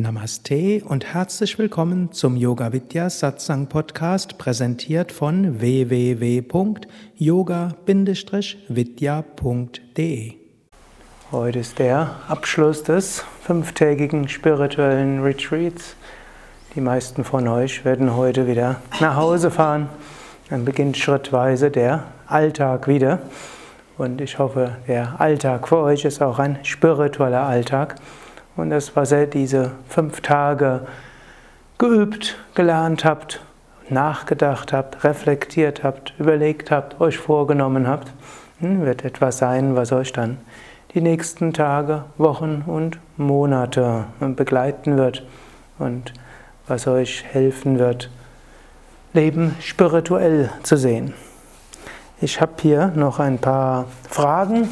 Namaste und herzlich willkommen zum Yoga Vidya Satsang Podcast, präsentiert von www.yoga-vidya.de. Heute ist der Abschluss des fünftägigen spirituellen Retreats. Die meisten von euch werden heute wieder nach Hause fahren. Dann beginnt schrittweise der Alltag wieder. Und ich hoffe, der Alltag für euch ist auch ein spiritueller Alltag. Und das, was ihr diese fünf Tage geübt, gelernt habt, nachgedacht habt, reflektiert habt, überlegt habt, euch vorgenommen habt, hm, wird etwas sein, was euch dann die nächsten Tage, Wochen und Monate begleiten wird und was euch helfen wird, Leben spirituell zu sehen. Ich habe hier noch ein paar Fragen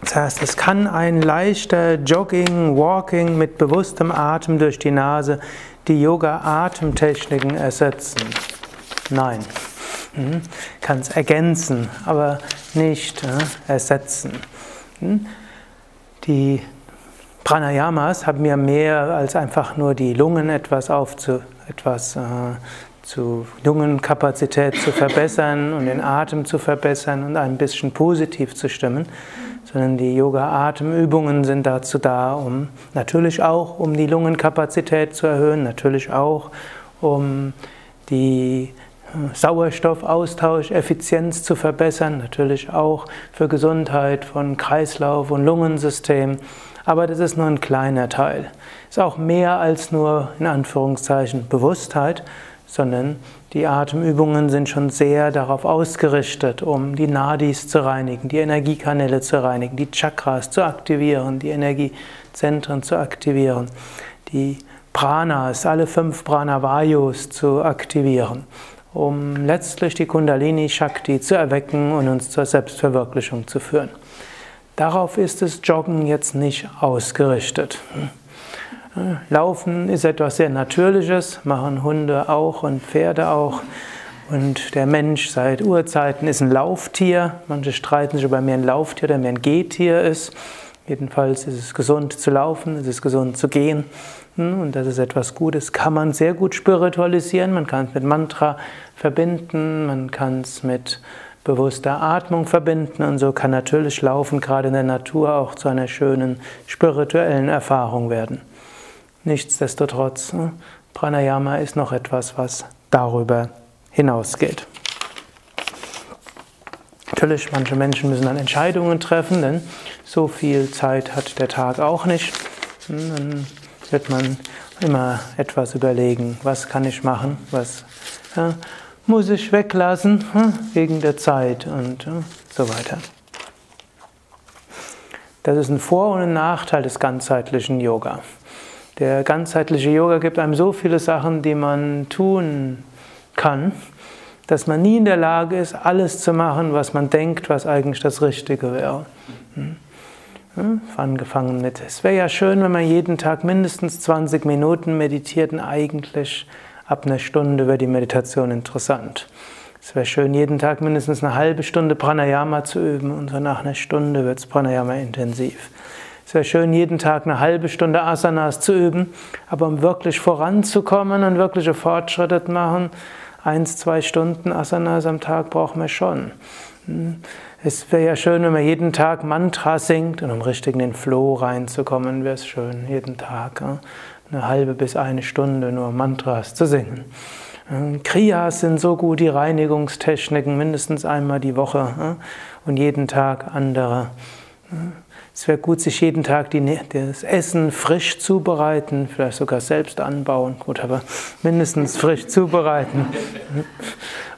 das heißt, es kann ein leichter Jogging, Walking mit bewusstem Atem durch die Nase die Yoga-Atemtechniken ersetzen. Nein. Mhm. Kann es ergänzen, aber nicht äh, ersetzen. Mhm. Die Pranayamas haben ja mehr als einfach nur die Lungen etwas aufzu, etwas äh, zu Lungenkapazität zu verbessern und den Atem zu verbessern und ein bisschen positiv zu stimmen, sondern die Yoga-Atemübungen sind dazu da, um natürlich auch um die Lungenkapazität zu erhöhen, natürlich auch um die äh, Sauerstoffaustauscheffizienz zu verbessern, natürlich auch für Gesundheit von Kreislauf und Lungensystem. Aber das ist nur ein kleiner Teil. Es ist auch mehr als nur in Anführungszeichen Bewusstheit, sondern die Atemübungen sind schon sehr darauf ausgerichtet, um die Nadis zu reinigen, die Energiekanäle zu reinigen, die Chakras zu aktivieren, die Energiezentren zu aktivieren, die Pranas, alle fünf Pranavayus zu aktivieren, um letztlich die Kundalini Shakti zu erwecken und uns zur Selbstverwirklichung zu führen. Darauf ist das Joggen jetzt nicht ausgerichtet. Laufen ist etwas sehr Natürliches, machen Hunde auch und Pferde auch. Und der Mensch seit Urzeiten ist ein Lauftier. Manche streiten sich, ob er mehr ein Lauftier oder mehr ein Gehtier ist. Jedenfalls ist es gesund zu laufen, es ist gesund zu gehen. Hm, und das ist etwas Gutes. Kann man sehr gut spiritualisieren. Man kann es mit Mantra verbinden, man kann es mit bewusster Atmung verbinden. Und so kann natürlich Laufen gerade in der Natur auch zu einer schönen spirituellen Erfahrung werden. Nichtsdestotrotz, ne, Pranayama ist noch etwas, was darüber hinausgeht. Natürlich, manche Menschen müssen dann Entscheidungen treffen, denn so viel Zeit hat der Tag auch nicht. Hm, dann wird man immer etwas überlegen, was kann ich machen, was ja, muss ich weglassen hm, wegen der Zeit und so weiter. Das ist ein Vor- und ein Nachteil des ganzheitlichen Yoga. Der ganzheitliche Yoga gibt einem so viele Sachen, die man tun kann, dass man nie in der Lage ist, alles zu machen, was man denkt, was eigentlich das Richtige wäre. Hm? Hm? Angefangen mit, es wäre ja schön, wenn man jeden Tag mindestens 20 Minuten meditiert und eigentlich ab einer Stunde wäre die Meditation interessant. Es wäre schön, jeden Tag mindestens eine halbe Stunde Pranayama zu üben und so nach einer Stunde wird es Pranayama intensiv. Es wäre schön, jeden Tag eine halbe Stunde Asanas zu üben, aber um wirklich voranzukommen und wirkliche Fortschritte zu machen, eins, zwei Stunden Asanas am Tag brauchen wir schon. Hm. Es wäre ja schön, wenn man jeden Tag Mantra singt und um richtig in den Flow reinzukommen, wäre es schön, jeden Tag eine halbe bis eine Stunde nur Mantras zu singen. Hm. Kriyas sind so gut, die Reinigungstechniken, mindestens einmal die Woche und jeden Tag andere. Es wäre gut, sich jeden Tag die, das Essen frisch zubereiten, vielleicht sogar selbst anbauen, gut, aber mindestens frisch zubereiten.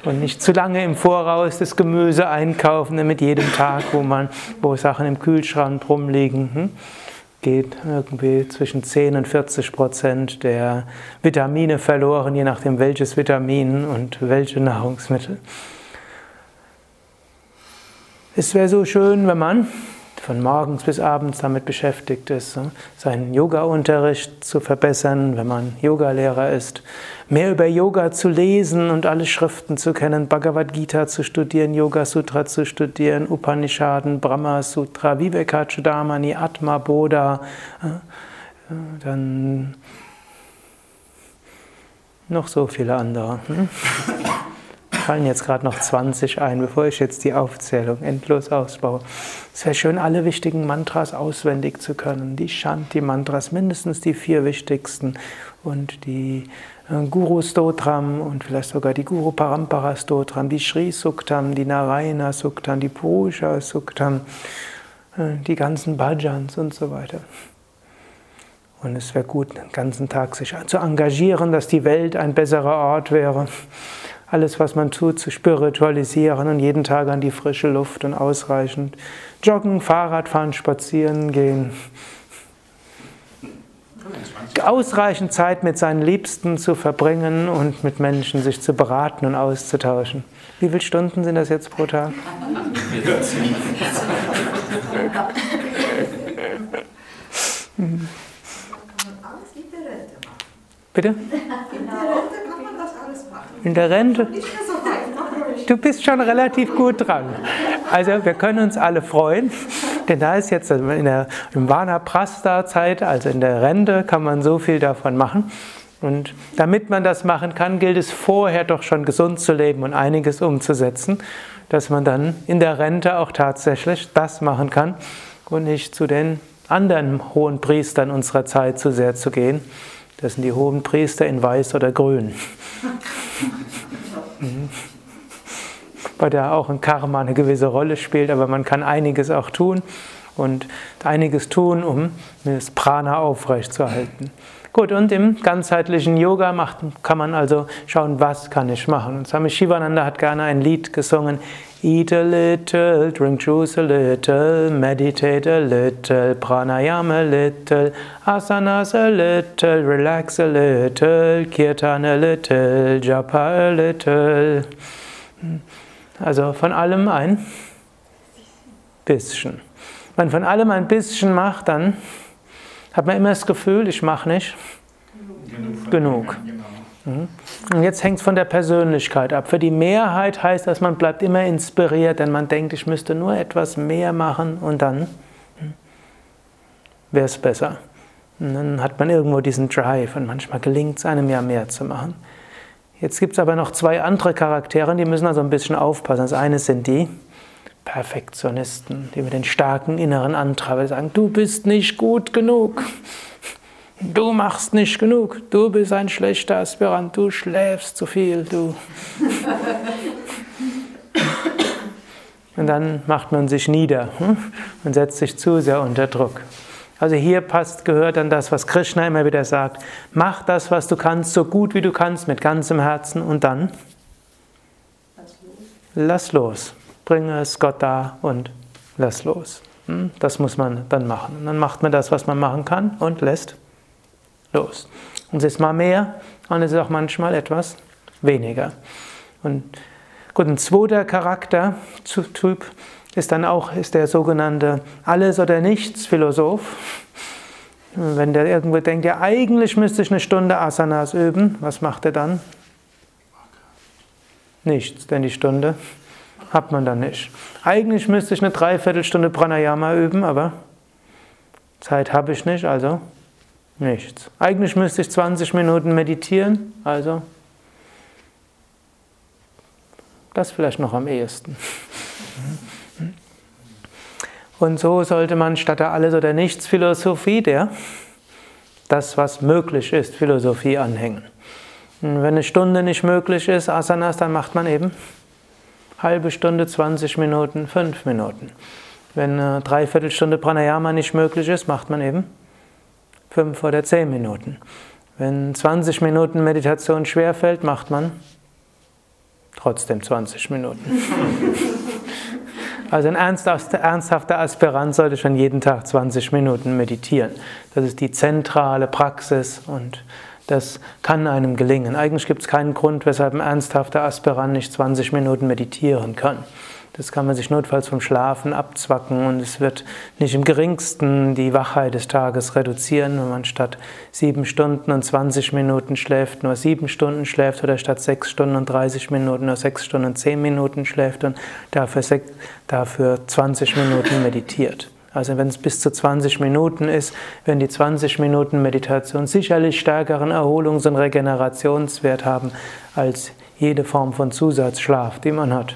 Und nicht zu lange im Voraus das Gemüse einkaufen, damit jedem Tag, wo man, wo Sachen im Kühlschrank rumliegen, hm, geht irgendwie zwischen 10 und 40 Prozent der Vitamine verloren, je nachdem welches Vitamin und welche Nahrungsmittel. Es wäre so schön, wenn man von morgens bis abends damit beschäftigt ist, seinen Yoga-Unterricht zu verbessern, wenn man Yogalehrer ist, mehr über Yoga zu lesen und alle Schriften zu kennen, Bhagavad Gita zu studieren, Yoga Sutra zu studieren, Upanishaden, Brahma Sutra, Vivekachudamani, Atma Bodha, dann noch so viele andere. Fallen jetzt gerade noch 20 ein, bevor ich jetzt die Aufzählung endlos ausbaue. Es wäre schön, alle wichtigen Mantras auswendig zu können. Die Shanti-Mantras, mindestens die vier wichtigsten und die äh, Guru Stotram und vielleicht sogar die Guru Parampara Stotram, die Sri Suktam, die Narayana Suktam, die Purusha Suktam, äh, die ganzen Bhajans und so weiter. Und es wäre gut, den ganzen Tag sich zu engagieren, dass die Welt ein besserer Ort wäre alles, was man tut, zu spiritualisieren und jeden Tag an die frische Luft und ausreichend joggen, Fahrrad fahren, spazieren gehen. Ausreichend Zeit mit seinen Liebsten zu verbringen und mit Menschen sich zu beraten und auszutauschen. Wie viele Stunden sind das jetzt pro Tag? Bitte? In der Rente? Du bist schon relativ gut dran. Also wir können uns alle freuen, denn da ist jetzt in der im Vanaprastha-Zeit, also in der Rente, kann man so viel davon machen. Und damit man das machen kann, gilt es vorher doch schon gesund zu leben und einiges umzusetzen, dass man dann in der Rente auch tatsächlich das machen kann und nicht zu den anderen hohen Priestern unserer Zeit zu sehr zu gehen. Das sind die hohen Priester in Weiß oder Grün. Mhm. Bei der auch ein Karma eine gewisse Rolle spielt, aber man kann einiges auch tun und einiges tun, um das Prana aufrechtzuerhalten. Gut, und im ganzheitlichen Yoga macht, kann man also schauen, was kann ich machen. Und Swami Shivananda hat gerne ein Lied gesungen. Eat a little, drink juice a little, meditate a little, pranayama a little, asanas a little, relax a little, kirtan a little, japa a little. Also von allem ein bisschen. Wenn man von allem ein bisschen macht, dann hat man immer das Gefühl, ich mache nicht genug. genug. Mhm. Und jetzt hängt es von der Persönlichkeit ab. Für die Mehrheit heißt das, man bleibt immer inspiriert, denn man denkt, ich müsste nur etwas mehr machen und dann hm, wäre es besser. Und dann hat man irgendwo diesen Drive und manchmal gelingt es einem ja mehr zu machen. Jetzt gibt es aber noch zwei andere Charaktere, die müssen also ein bisschen aufpassen. Das eine sind die Perfektionisten, die mit den starken inneren Antreiber sagen, du bist nicht gut genug. Du machst nicht genug, du bist ein schlechter Aspirant, du schläfst zu viel, du. Und dann macht man sich nieder hm, und setzt sich zu sehr unter Druck. Also hier passt, gehört dann das, was Krishna immer wieder sagt. Mach das, was du kannst, so gut wie du kannst, mit ganzem Herzen und dann lass los. Lass los. Bringe es Gott da und lass los. Hm, das muss man dann machen. Und dann macht man das, was man machen kann und lässt los. Und es ist mal mehr und es ist auch manchmal etwas weniger. Und gut, ein zweiter Charaktertyp ist dann auch ist der sogenannte Alles- oder Nichts-Philosoph. Wenn der irgendwo denkt, ja, eigentlich müsste ich eine Stunde Asanas üben, was macht er dann? Nichts, denn die Stunde hat man dann nicht. Eigentlich müsste ich eine Dreiviertelstunde Pranayama üben, aber Zeit habe ich nicht, also Nichts. Eigentlich müsste ich 20 Minuten meditieren, also das vielleicht noch am ehesten. Und so sollte man statt der Alles- oder Nichts-Philosophie der das, was möglich ist, Philosophie anhängen. Und wenn eine Stunde nicht möglich ist, Asanas, dann macht man eben halbe Stunde, 20 Minuten, 5 Minuten. Wenn eine Dreiviertelstunde Pranayama nicht möglich ist, macht man eben fünf oder zehn Minuten. Wenn 20 Minuten Meditation schwerfällt, macht man trotzdem 20 Minuten. Also ein ernsthafter Aspirant sollte schon jeden Tag 20 Minuten meditieren. Das ist die zentrale Praxis und das kann einem gelingen. Eigentlich gibt es keinen Grund, weshalb ein ernsthafter Aspirant nicht 20 Minuten meditieren kann. Das kann man sich notfalls vom Schlafen abzwacken und es wird nicht im geringsten die Wachheit des Tages reduzieren, wenn man statt sieben Stunden und 20 Minuten schläft, nur sieben Stunden schläft oder statt sechs Stunden und 30 Minuten nur sechs Stunden und zehn Minuten schläft und dafür, dafür 20 Minuten meditiert. Also wenn es bis zu 20 Minuten ist, werden die 20 Minuten Meditation sicherlich stärkeren Erholungs- und Regenerationswert haben als jede Form von Zusatzschlaf, die man hat.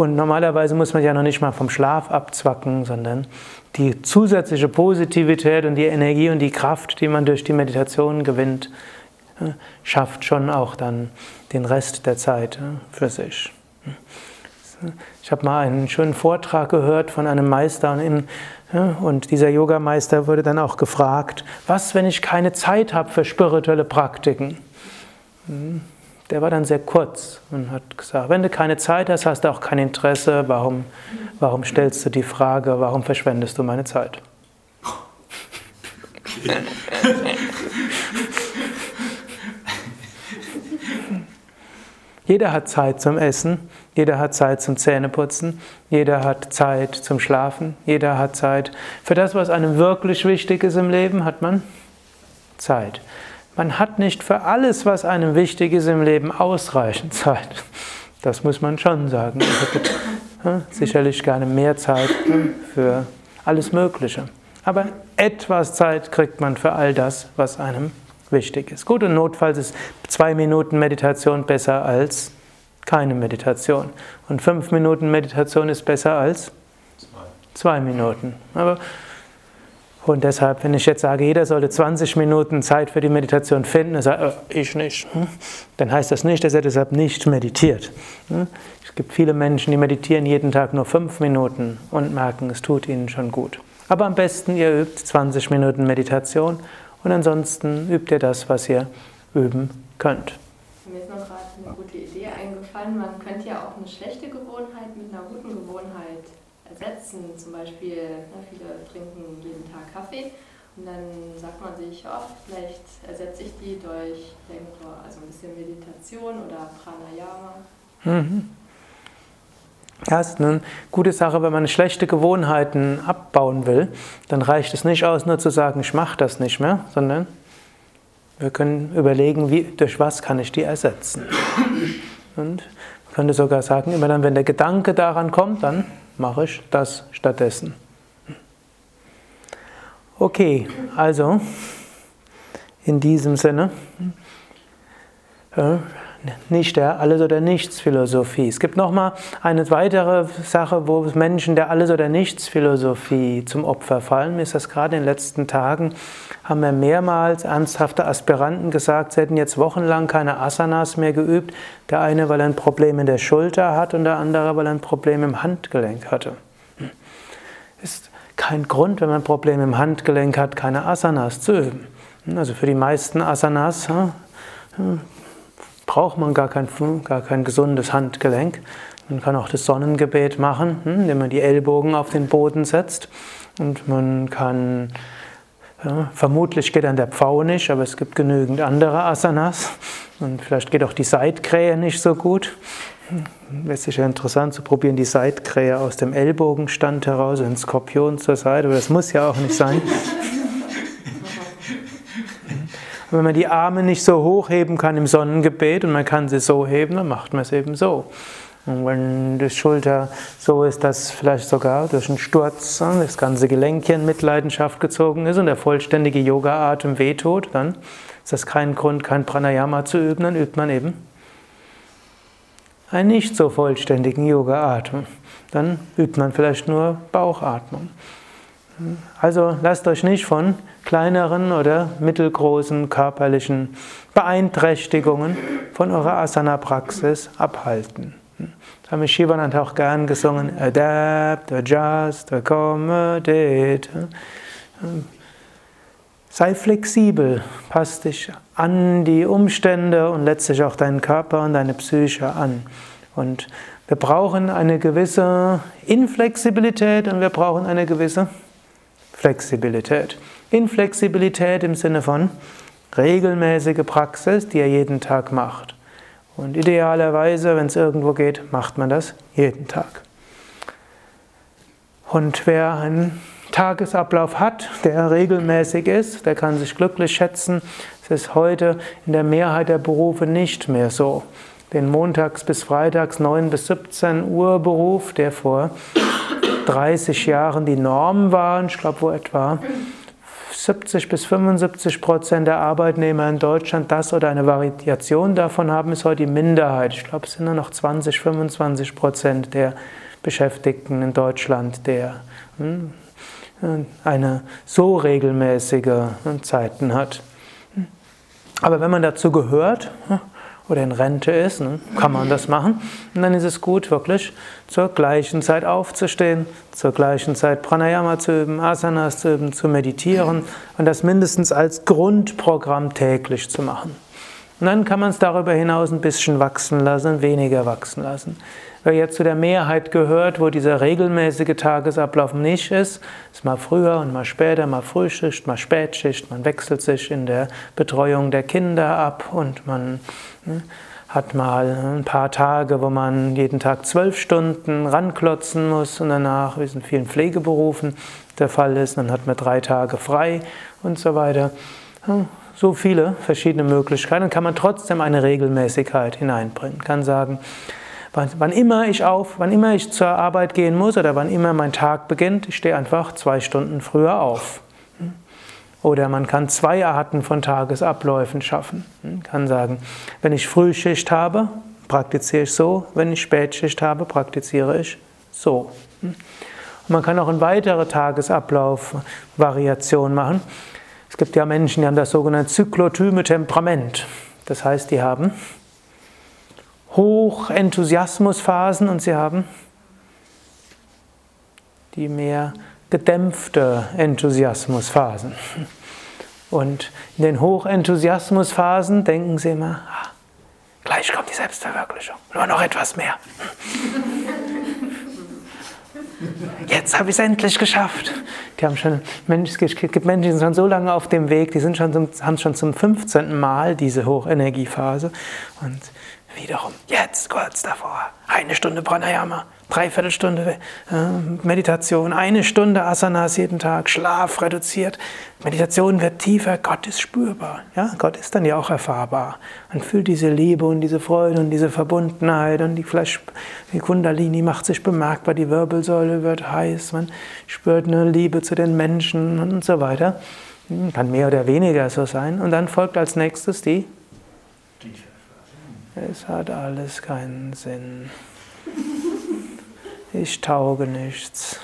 Und normalerweise muss man ja noch nicht mal vom Schlaf abzwacken, sondern die zusätzliche Positivität und die Energie und die Kraft, die man durch die Meditation gewinnt, schafft schon auch dann den Rest der Zeit für sich. Ich habe mal einen schönen Vortrag gehört von einem Meister und dieser Yogameister wurde dann auch gefragt, was, wenn ich keine Zeit habe für spirituelle Praktiken? Der war dann sehr kurz und hat gesagt, wenn du keine Zeit hast, hast du auch kein Interesse, warum, warum stellst du die Frage, warum verschwendest du meine Zeit? Jeder hat Zeit zum Essen, jeder hat Zeit zum Zähneputzen, jeder hat Zeit zum Schlafen, jeder hat Zeit. Für das, was einem wirklich wichtig ist im Leben, hat man Zeit. Man hat nicht für alles, was einem wichtig ist im Leben, ausreichend Zeit. Das muss man schon sagen. Ich hätte ja, sicherlich gerne mehr Zeit für alles Mögliche. Aber etwas Zeit kriegt man für all das, was einem wichtig ist. Gut, und notfalls ist zwei Minuten Meditation besser als keine Meditation. Und fünf Minuten Meditation ist besser als zwei Minuten. Aber und deshalb, wenn ich jetzt sage, jeder sollte 20 Minuten Zeit für die Meditation finden, sage äh, ich nicht. Hm? Dann heißt das nicht, dass er deshalb nicht meditiert. Hm? Es gibt viele Menschen, die meditieren jeden Tag nur 5 Minuten und merken, es tut ihnen schon gut. Aber am besten, ihr übt 20 Minuten Meditation und ansonsten übt ihr das, was ihr üben könnt. Mir ist noch gerade eine gute Idee eingefallen. Man könnte ja auch eine schlechte Gewohnheit mit einer guten Gewohnheit ersetzen. Zum Beispiel, ne, viele trinken jeden Tag Kaffee und dann sagt man sich, oh, vielleicht ersetze ich die durch also ein bisschen Meditation oder Pranayama. Mhm. Ja, ist eine gute Sache, wenn man schlechte Gewohnheiten abbauen will, dann reicht es nicht aus, nur zu sagen, ich mache das nicht mehr, sondern wir können überlegen, wie, durch was kann ich die ersetzen. Und man könnte sogar sagen, immer dann, wenn der Gedanke daran kommt, dann mache ich das stattdessen. Okay, also in diesem Sinne, nicht der Alles- oder Nichts-Philosophie. Es gibt nochmal eine weitere Sache, wo Menschen der Alles- oder Nichts-Philosophie zum Opfer fallen. Mir ist das gerade in den letzten Tagen, haben wir mehrmals ernsthafte Aspiranten gesagt, sie hätten jetzt wochenlang keine Asanas mehr geübt. Der eine, weil er ein Problem in der Schulter hat und der andere, weil er ein Problem im Handgelenk hatte. Ist kein Grund, wenn man ein Problem im Handgelenk hat, keine Asanas zu üben. Also für die meisten Asanas braucht man gar kein, gar kein gesundes Handgelenk. Man kann auch das Sonnengebet machen, hm, indem man die Ellbogen auf den Boden setzt. Und man kann, ja, vermutlich geht dann der Pfau nicht, aber es gibt genügend andere Asanas. Und vielleicht geht auch die Seitkrähe nicht so gut. Wäre sicher interessant zu probieren, die Seitkrähe aus dem Ellbogenstand heraus, ein Skorpion zur Seite, aber das muss ja auch nicht sein. Wenn man die Arme nicht so hochheben kann im Sonnengebet und man kann sie so heben, dann macht man es eben so. Und wenn die Schulter so ist, dass vielleicht sogar durch einen Sturz das ganze Gelenk hier in Mitleidenschaft gezogen ist und der vollständige Yoga-Atem wehtut, dann ist das kein Grund, kein Pranayama zu üben, dann übt man eben einen nicht so vollständigen Yoga-Atem. Dann übt man vielleicht nur Bauchatmung. Also lasst euch nicht von kleineren oder mittelgroßen körperlichen Beeinträchtigungen von eurer Asana-Praxis abhalten. Das haben Shivanand auch gern gesungen. Adapt, adjust, accommodate. Sei flexibel, passt dich an die Umstände und letztlich auch deinen Körper und deine Psyche an. Und wir brauchen eine gewisse Inflexibilität und wir brauchen eine gewisse Flexibilität. Inflexibilität im Sinne von regelmäßige Praxis, die er jeden Tag macht. Und idealerweise, wenn es irgendwo geht, macht man das jeden Tag. Und wer einen Tagesablauf hat, der regelmäßig ist, der kann sich glücklich schätzen. Es ist heute in der Mehrheit der Berufe nicht mehr so. Den montags bis freitags 9 bis 17 Uhr Beruf, der vor 30 Jahren die Norm war, ich glaube, wo etwa 70 bis 75 Prozent der Arbeitnehmer in Deutschland das oder eine Variation davon haben, ist heute die Minderheit. Ich glaube, es sind nur noch 20, 25 Prozent der Beschäftigten in Deutschland, der hm, eine so regelmäßige Zeiten hat. Aber wenn man dazu gehört, oder in Rente ist, ne, kann man das machen. Und dann ist es gut, wirklich zur gleichen Zeit aufzustehen, zur gleichen Zeit Pranayama zu üben, Asanas zu üben, zu meditieren und das mindestens als Grundprogramm täglich zu machen. Und dann kann man es darüber hinaus ein bisschen wachsen lassen, weniger wachsen lassen. Wer jetzt zu der Mehrheit gehört, wo dieser regelmäßige Tagesablauf nicht ist, ist mal früher und mal später, mal Frühschicht, mal Spätschicht, man wechselt sich in der Betreuung der Kinder ab und man ne, hat mal ein paar Tage, wo man jeden Tag zwölf Stunden ranklotzen muss und danach, wie es in vielen Pflegeberufen der Fall ist, dann hat man drei Tage frei und so weiter. So viele verschiedene Möglichkeiten kann man trotzdem eine Regelmäßigkeit hineinbringen. Kann sagen, Wann immer ich auf, wann immer ich zur Arbeit gehen muss oder wann immer mein Tag beginnt, ich stehe einfach zwei Stunden früher auf. Oder man kann zwei Arten von Tagesabläufen schaffen. Man kann sagen, wenn ich Frühschicht habe, praktiziere ich so, wenn ich Spätschicht habe, praktiziere ich so. Und man kann auch eine weitere Tagesablauf-Variation machen. Es gibt ja Menschen, die haben das sogenannte zyklotyme Temperament. Das heißt, die haben Hochenthusiasmusphasen und sie haben die mehr gedämpfte Enthusiasmusphasen. Und in den Hochenthusiasmusphasen denken sie immer, ah, gleich kommt die Selbstverwirklichung, nur noch etwas mehr. Jetzt habe ich es endlich geschafft. Die haben schon, es gibt Menschen, die sind schon so lange auf dem Weg, die sind schon zum, haben schon zum 15. Mal diese Hochenergiephase. Und Wiederum, jetzt kurz davor, eine Stunde Pranayama, dreiviertel Stunde äh, Meditation, eine Stunde Asanas jeden Tag, Schlaf reduziert, Meditation wird tiefer, Gott ist spürbar. Ja? Gott ist dann ja auch erfahrbar. Man fühlt diese Liebe und diese Freude und diese Verbundenheit und die, Fleisch, die Kundalini macht sich bemerkbar, die Wirbelsäule wird heiß, man spürt eine Liebe zu den Menschen und so weiter. Kann mehr oder weniger so sein. Und dann folgt als nächstes die es hat alles keinen Sinn. Ich tauge nichts.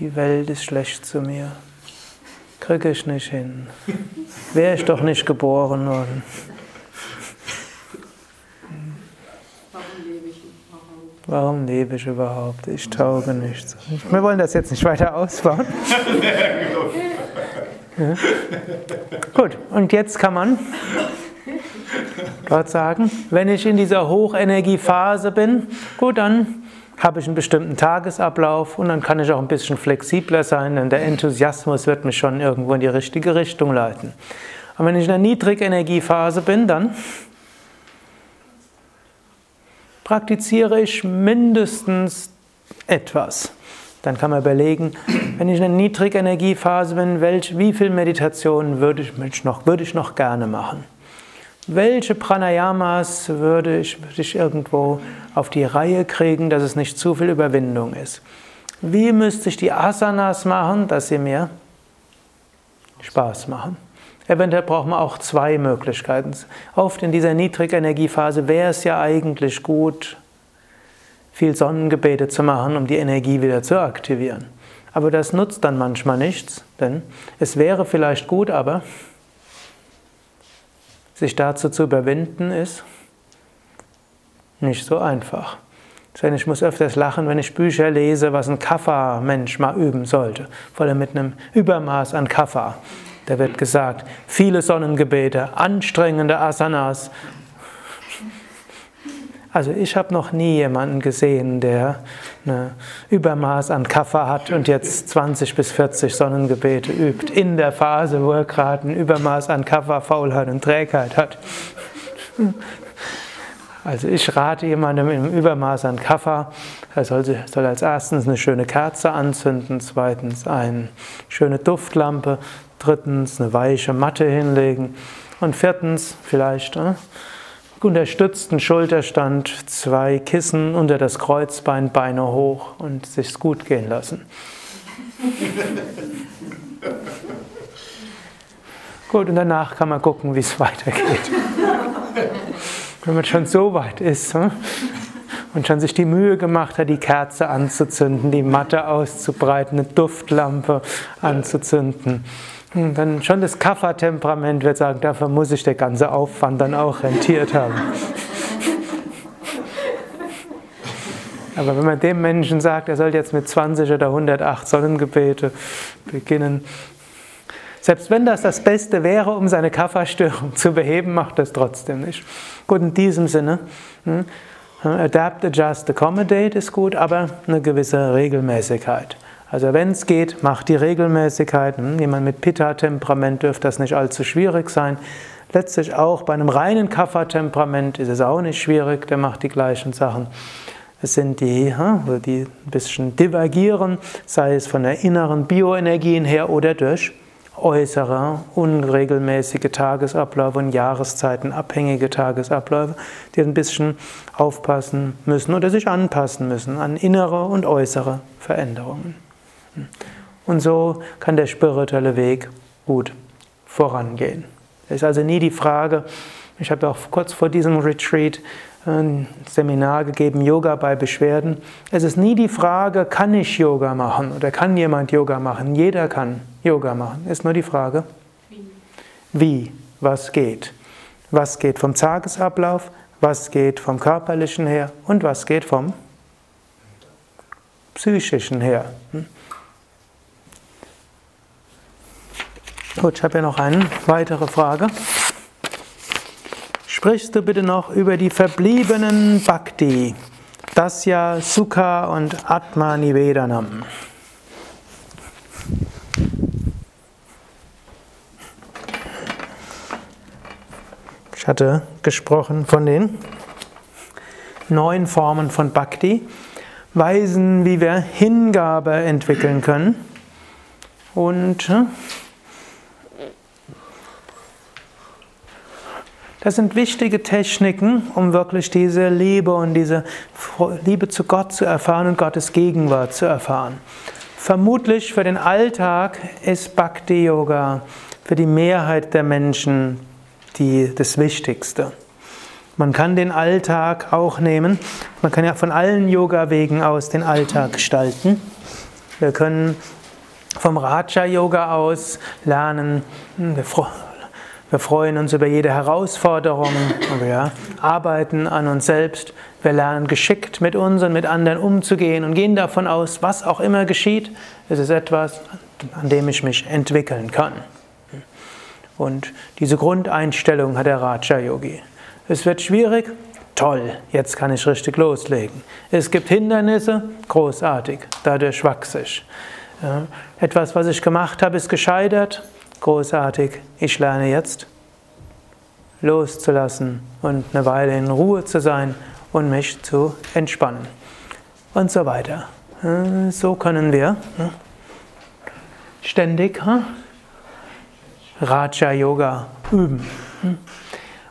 Die Welt ist schlecht zu mir. Kriege ich nicht hin. Wäre ich doch nicht geboren worden. Warum lebe ich überhaupt? Ich tauge nichts. Wir wollen das jetzt nicht weiter ausbauen. Ja. Gut, und jetzt kann man Gott sagen, wenn ich in dieser Hochenergiephase bin, gut, dann habe ich einen bestimmten Tagesablauf und dann kann ich auch ein bisschen flexibler sein, denn der Enthusiasmus wird mich schon irgendwo in die richtige Richtung leiten. Und wenn ich in der Niedrigenergiephase bin, dann praktiziere ich mindestens etwas. Dann kann man überlegen, wenn ich in der Niedrigenergiephase bin, welch, wie viel Meditation würde ich, noch, würde ich noch gerne machen? Welche Pranayamas würde ich, würde ich irgendwo auf die Reihe kriegen, dass es nicht zu viel Überwindung ist? Wie müsste ich die Asanas machen, dass sie mir Spaß machen? Eventuell braucht man auch zwei Möglichkeiten. Oft in dieser Niedrigenergiephase wäre es ja eigentlich gut, viel Sonnengebete zu machen, um die Energie wieder zu aktivieren. Aber das nutzt dann manchmal nichts, denn es wäre vielleicht gut, aber sich dazu zu überwinden, ist nicht so einfach. Ich muss öfters lachen, wenn ich Bücher lese, was ein Kapha-Mensch mal üben sollte. Vor allem mit einem Übermaß an Kapha. Da wird gesagt, viele Sonnengebete, anstrengende Asanas also ich habe noch nie jemanden gesehen, der ein Übermaß an Kaffer hat und jetzt 20 bis 40 Sonnengebete übt, in der Phase, wo er gerade ein Übermaß an Kaffer, Faulheit und Trägheit hat. Also ich rate jemandem im Übermaß an Kaffer, er soll, soll als erstens eine schöne Kerze anzünden, zweitens eine schöne Duftlampe, drittens eine weiche Matte hinlegen und viertens vielleicht äh, unterstützten Schulterstand, zwei Kissen unter das Kreuzbein, Beine hoch und sich's gut gehen lassen. Gut, und danach kann man gucken, wie es weitergeht. Wenn man schon so weit ist hm, und schon sich die Mühe gemacht hat, die Kerze anzuzünden, die Matte auszubreiten, eine Duftlampe anzuzünden, dann schon das Kaffertemperament wird sagen, dafür muss sich der ganze Aufwand dann auch rentiert haben. Aber wenn man dem Menschen sagt, er soll jetzt mit 20 oder 108 Sonnengebete beginnen, selbst wenn das das Beste wäre, um seine Kafferstörung zu beheben, macht das trotzdem nicht. Gut, in diesem Sinne, hm, adapt, adjust, accommodate ist gut, aber eine gewisse Regelmäßigkeit. Also wenn es geht, macht die Regelmäßigkeit. Hm, jemand mit Pitta-Temperament dürfte das nicht allzu schwierig sein. Letztlich auch bei einem reinen Kapha-Temperament ist es auch nicht schwierig, der macht die gleichen Sachen. Es sind die, hm, die ein bisschen divergieren, sei es von der inneren Bioenergien her oder durch äußere, unregelmäßige Tagesabläufe und Jahreszeiten abhängige Tagesabläufe, die ein bisschen aufpassen müssen oder sich anpassen müssen an innere und äußere Veränderungen. Und so kann der spirituelle Weg gut vorangehen. Es ist also nie die Frage, ich habe auch kurz vor diesem Retreat ein Seminar gegeben, Yoga bei Beschwerden. Es ist nie die Frage, kann ich Yoga machen oder kann jemand Yoga machen? Jeder kann Yoga machen. Ist nur die Frage, wie, wie was geht. Was geht vom Tagesablauf, was geht vom körperlichen her und was geht vom psychischen her. Gut, ich habe hier noch eine weitere Frage. Sprichst du bitte noch über die verbliebenen Bhakti, Dasya, Sukha und Atma Nivedanam? Ich hatte gesprochen von den neun Formen von Bhakti, Weisen, wie wir Hingabe entwickeln können. Und das sind wichtige Techniken, um wirklich diese Liebe und diese Liebe zu Gott zu erfahren und Gottes Gegenwart zu erfahren. Vermutlich für den Alltag ist Bhakti Yoga für die Mehrheit der Menschen die, das Wichtigste. Man kann den Alltag auch nehmen. Man kann ja von allen Yoga-Wegen aus den Alltag gestalten. Wir können vom Raja-Yoga aus lernen. Wir, freuen uns über jede Herausforderung. Wir arbeiten an uns selbst. Wir lernen geschickt mit uns und mit anderen umzugehen und gehen davon aus, was auch immer geschieht, es ist etwas, an dem ich mich entwickeln kann. Und diese Grundeinstellung hat der Raja Yogi. Es wird schwierig, toll, jetzt kann ich richtig loslegen. Es gibt Hindernisse, großartig, dadurch wachse ich. Etwas, was ich gemacht habe, ist gescheitert, großartig, ich lerne jetzt loszulassen und eine Weile in Ruhe zu sein und mich zu entspannen. Und so weiter. So können wir ständig Raja Yoga üben.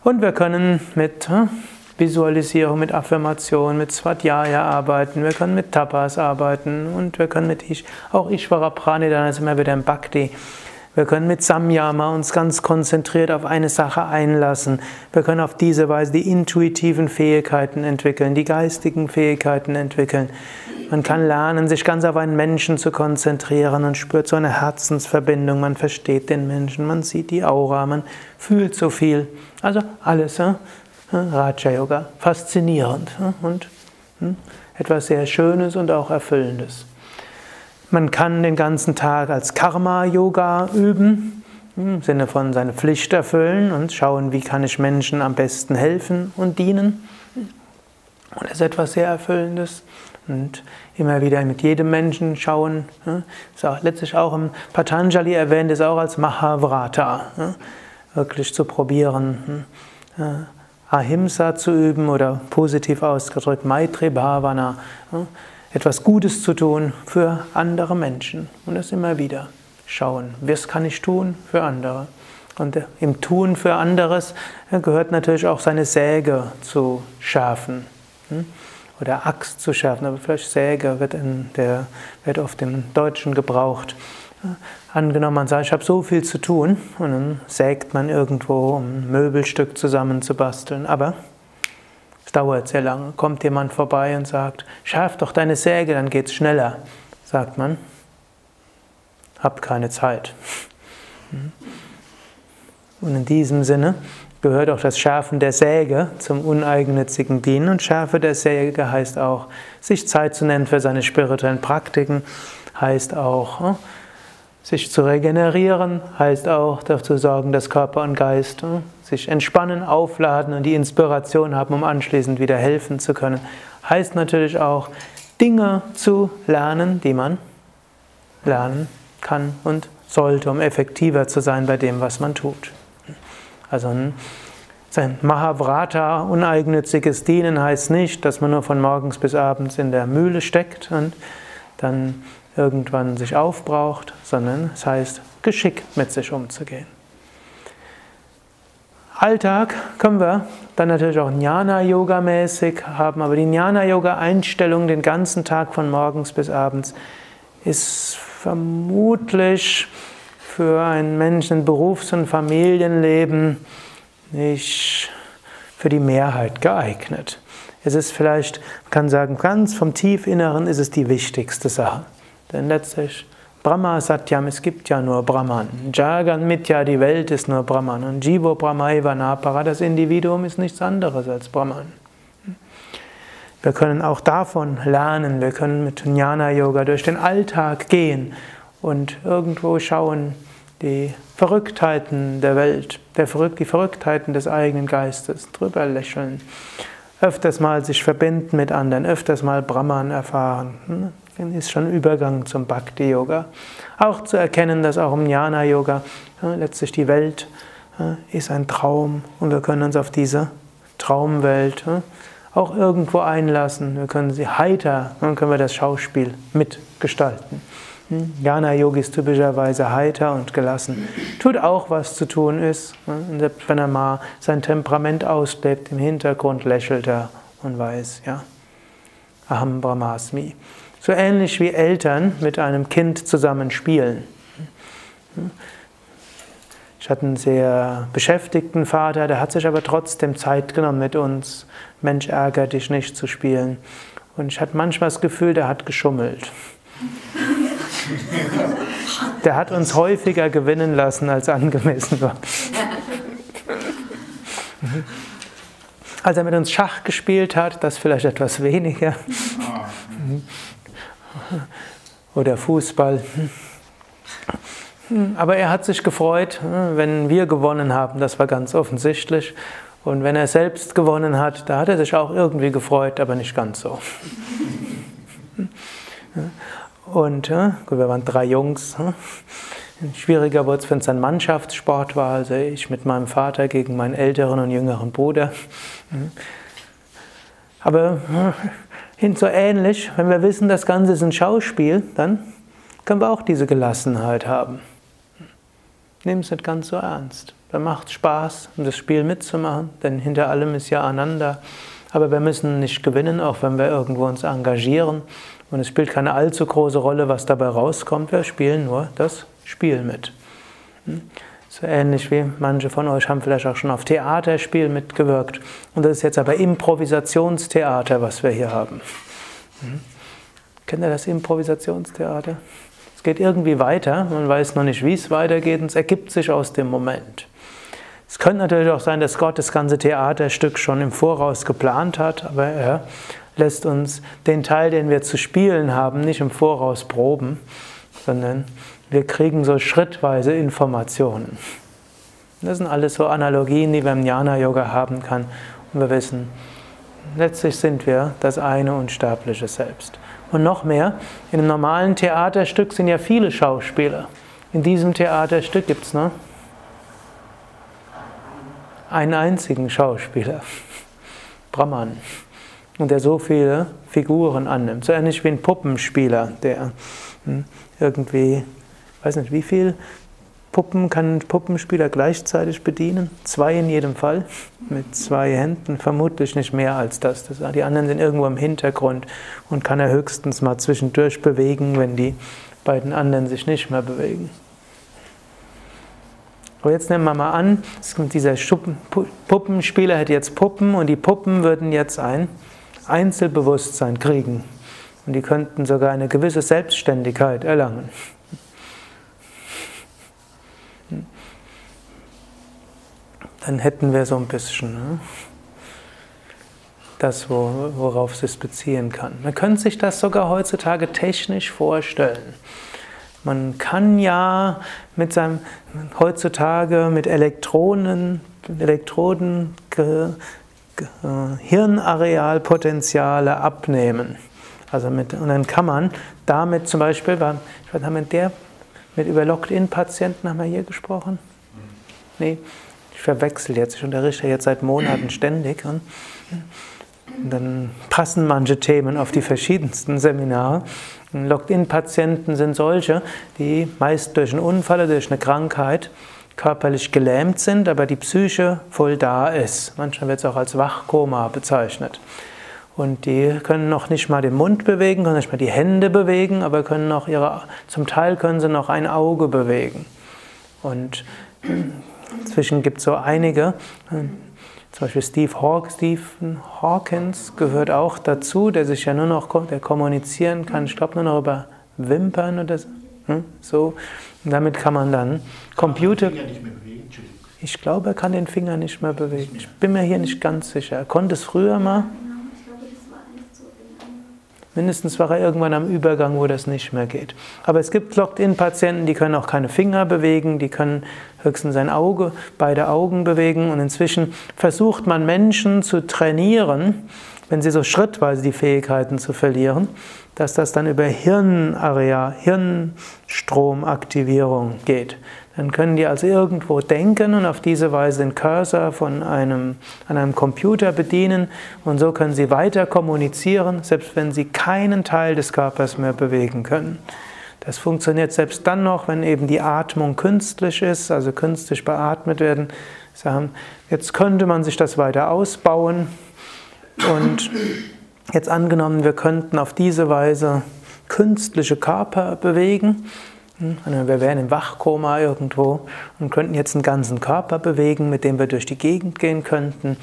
Und wir können mit hm, Visualisierung, mit Affirmation, mit Svadhyaya arbeiten, wir können mit Tapas arbeiten und wir können mit Ish, auch Ishvara Pranidhana ist immer wieder im Bhakti. Wir können mit Samyama uns ganz konzentriert auf eine Sache einlassen. Wir können auf diese Weise die intuitiven Fähigkeiten entwickeln, die geistigen Fähigkeiten entwickeln. Man kann lernen, sich ganz auf einen Menschen zu konzentrieren und spürt so eine Herzensverbindung. Man versteht den Menschen, man sieht die Aura, man fühlt so viel. Also alles, ja? Raja Yoga, faszinierend und hm, etwas sehr Schönes und auch Erfüllendes. Man kann den ganzen Tag als Karma-Yoga üben, im Sinne von seine Pflicht erfüllen und schauen, wie kann ich Menschen am besten helfen und dienen. Und das ist etwas sehr Erfüllendes. Und immer wieder mit jedem Menschen schauen. Ist auch letztlich auch im Patanjali erwähnt, ist auch als Mahavrata. Wirklich zu probieren, Ahimsa zu üben oder positiv ausgedrückt Maitri Bhavana. Etwas Gutes zu tun für andere Menschen. Und das immer wieder schauen. Was kann ich tun für andere? Und im Tun für anderes gehört natürlich auch seine Säge zu schärfen. Hm? Oder Axt zu schärfen, aber vielleicht Säge wird, in der, wird oft im Deutschen gebraucht. Angenommen, man sagt, ich habe so viel zu tun und dann sägt man irgendwo, um ein Möbelstück zusammenzubasteln. Aber es dauert sehr lange. Kommt jemand vorbei und sagt, schärf doch deine Säge, dann geht es schneller. Sagt man, hab keine Zeit. Hm? Und in diesem Sinne gehört auch das Schärfen der Säge zum uneigennützigen Dienen. Und Schärfe der Säge heißt auch, sich Zeit zu nennen für seine spirituellen Praktiken, heißt auch, hm, sich zu regenerieren, heißt auch dafür sorgen, dass Körper und Geist hm, sich entspannen, aufladen und die Inspiration haben, um anschließend wieder helfen zu können. Heißt natürlich auch, Dinge zu lernen, die man lernen kann und sollte, um effektiver zu sein bei dem, was man tut. Also ein, sein Mahavrata, uneigennütziges Dienen, heißt nicht, dass man nur von morgens bis abends in der Mühle steckt und dann irgendwann sich aufbraucht, sondern es heißt, geschickt mit sich umzugehen. Alltag können wir dann natürlich auch Jnana-Yoga mäßig haben, aber die Jnana-Yoga-Einstellung den ganzen Tag von morgens bis abends ist vermutlich für einen Menschen in Berufs- und Familienleben nicht für die Mehrheit geeignet. Es ist vielleicht, man kann sagen, ganz vom Tiefinneren ist es die wichtigste Sache. Denn letztlich Brahma Satyam, es gibt ja nur Brahman. Jagan Mitya, die Welt ist nur Brahman. Und Jivo Brahmaiva Napara, das Individuum ist nichts anderes als Brahman. Wir können auch davon lernen, wir können mit Jnana Yoga durch den Alltag gehen und irgendwo schauen, die Verrücktheiten der Welt, der Verrück die Verrücktheiten des eigenen Geistes, drüber lächeln, öfters mal sich verbinden mit anderen, öfters mal Brahman erfahren. Ist schon Übergang zum Bhakti-Yoga. Auch zu erkennen, dass auch im Jnana-Yoga letztlich die Welt ist ein Traum und wir können uns auf diese Traumwelt auch irgendwo einlassen. Wir können sie heiter, dann können wir das Schauspiel mitgestalten. Hm? Jnana-Yogi ist typischerweise heiter und gelassen. Tut auch, was zu tun ist. Und selbst wenn er mal sein Temperament auslebt, im Hintergrund lächelt er und weiß, ja, Aham Brahmasmi. So ähnlich wie Eltern mit einem Kind zusammen spielen. Ich hatte einen sehr beschäftigten Vater, der hat sich aber trotzdem Zeit genommen, mit uns Mensch ärger dich nicht zu spielen. Und ich hatte manchmal das Gefühl, der hat geschummelt. Der hat uns häufiger gewinnen lassen, als angemessen war. Als er mit uns Schach gespielt hat, das vielleicht etwas weniger. Oder Fußball. Aber er hat sich gefreut, wenn wir gewonnen haben, das war ganz offensichtlich. Und wenn er selbst gewonnen hat, da hat er sich auch irgendwie gefreut, aber nicht ganz so. Und wir waren drei Jungs. Schwieriger wurde es, wenn es ein Mannschaftssport war, also ich mit meinem Vater gegen meinen älteren und jüngeren Bruder. Aber hin so ähnlich, wenn wir wissen, das Ganze ist ein Schauspiel, dann können wir auch diese Gelassenheit haben. Nehmen es nicht ganz so ernst. Dann macht es Spaß, um das Spiel mitzumachen, denn hinter allem ist ja Ananda. Aber wir müssen nicht gewinnen, auch wenn wir irgendwo uns engagieren. Und es spielt keine allzu große Rolle, was dabei rauskommt. Wir spielen nur das Spiel mit. So ähnlich wie manche von euch haben vielleicht auch schon auf Theaterspiel mitgewirkt. Und das ist jetzt aber Improvisationstheater, was wir hier haben. Hm? Kennt ihr das Improvisationstheater? Es geht irgendwie weiter, man weiß noch nicht, wie es weitergeht und es ergibt sich aus dem Moment. Es könnte natürlich auch sein, dass Gott das ganze Theaterstück schon im Voraus geplant hat, aber er lässt uns den Teil, den wir zu spielen haben, nicht im Voraus proben, sondern wir kriegen so schrittweise Informationen. Das sind alles so Analogien, die wir im Jnana-Yoga haben kann. Und wir wissen, letztlich sind wir das eine unsterbliche Selbst. Und noch mehr, in einem normalen Theaterstück sind ja viele Schauspieler. In diesem Theaterstück gibt es ne, einen einzigen Schauspieler, Brahman, und der so viele Figuren annimmt. So ähnlich wie ein Puppenspieler, der hm, irgendwie weiß nicht wie viel, Puppen kann ein Puppenspieler gleichzeitig bedienen. Zwei in jedem Fall. Mit zwei Händen. Vermutlich nicht mehr als das. das. Die anderen sind irgendwo im Hintergrund und kann er höchstens mal zwischendurch bewegen, wenn die beiden anderen sich nicht mehr bewegen. Aber jetzt nehmen wir mal an, dieser Puppenspieler hätte jetzt Puppen und die Puppen würden jetzt ein Einzelbewusstsein kriegen. Und die könnten sogar eine gewisse Selbstständigkeit erlangen. Dann hätten wir so ein bisschen ne, das, worauf es sich beziehen kann. Man könnte sich das sogar heutzutage technisch vorstellen. Man kann ja mit seinem heutzutage mit Elektronen, Elektroden ge, Hirnarealpotenziale abnehmen. Also mit, und dann kann man damit zum Beispiel, ich weiß, haben wir der mit über Locked-In-Patienten haben wir hier gesprochen? Nee, ich verwechsel jetzt, ich unterrichte jetzt seit Monaten ständig. Und, dann passen manche Themen auf die verschiedensten Seminare. Locked-in-Patienten sind solche, die meist durch einen Unfall oder durch eine Krankheit körperlich gelähmt sind, aber die Psyche voll da ist. Manchmal wird es auch als Wachkoma bezeichnet. Und die können noch nicht mal den Mund bewegen, können nicht mal die Hände bewegen, aber können auch ihre, zum Teil können sie noch ein Auge bewegen. Und inzwischen gibt es so einige, zum Beispiel Steve Hawk, Stephen Hawkins gehört auch dazu, der sich ja nur noch der kommunizieren kann, ich glaube nur noch über Wimpern oder so. Hm? so. Und damit kann man dann Computer. Ich glaube, er kann den Finger nicht mehr bewegen. Ich bin mir hier nicht ganz sicher. Er konnte es früher mal. Mindestens war er irgendwann am Übergang, wo das nicht mehr geht. Aber es gibt Locked-In-Patienten, die können auch keine Finger bewegen, die können höchstens sein Auge, beide Augen bewegen. Und inzwischen versucht man Menschen zu trainieren, wenn sie so schrittweise die Fähigkeiten zu verlieren, dass das dann über Hirnareal, Hirnstromaktivierung geht. Dann können die also irgendwo denken und auf diese Weise den Cursor von einem, an einem Computer bedienen und so können sie weiter kommunizieren, selbst wenn sie keinen Teil des Körpers mehr bewegen können. Das funktioniert selbst dann noch, wenn eben die Atmung künstlich ist, also künstlich beatmet werden. Jetzt könnte man sich das weiter ausbauen und jetzt angenommen, wir könnten auf diese Weise künstliche Körper bewegen wir wären im Wachkoma irgendwo und könnten jetzt einen ganzen Körper bewegen, mit dem wir durch die Gegend gehen könnten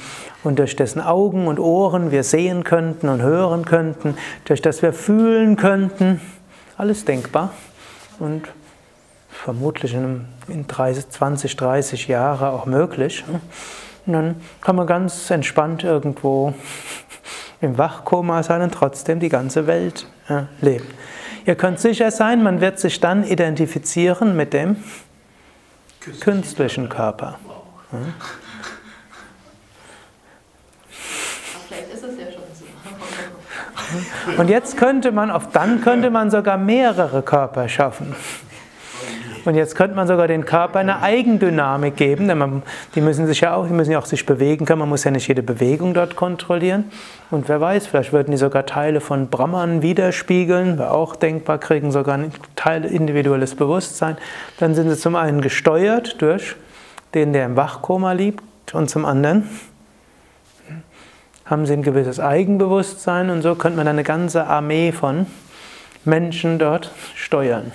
und durch dessen Augen und Ohren wir sehen könnten und hören könnten, durch das wir fühlen könnten. Alles denkbar und vermutlich in, 30, 20, 30 Jahre auch möglich. Und dann kann man ganz entspannt irgendwo im Wachkoma sein und trotzdem die ganze Welt leben. Ihr könnt sicher sein, man wird sich dann identifizieren mit dem künstlichen Körper. Ja. Und jetzt könnte man, auf dann könnte man sogar mehrere Körper schaffen. Und jetzt könnte man sogar den Körper eine Eigendynamik geben, denn man, die müssen sich ja auch, die müssen ja auch sich bewegen können. Man muss ja nicht jede Bewegung dort kontrollieren. Und wer weiß, vielleicht würden die sogar Teile von Brahman widerspiegeln, wäre auch denkbar, kriegen sogar ein Teil individuelles Bewusstsein. Dann sind sie zum einen gesteuert durch den, der im Wachkoma liegt, und zum anderen haben sie ein gewisses Eigenbewusstsein und so könnte man eine ganze Armee von Menschen dort steuern.